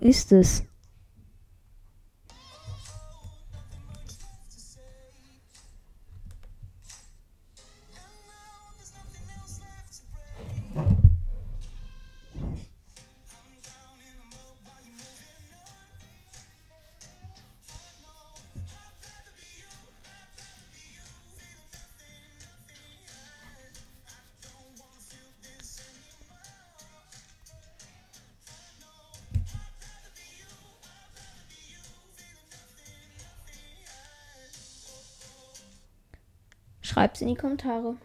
ist es? Schreibt es in die Kommentare.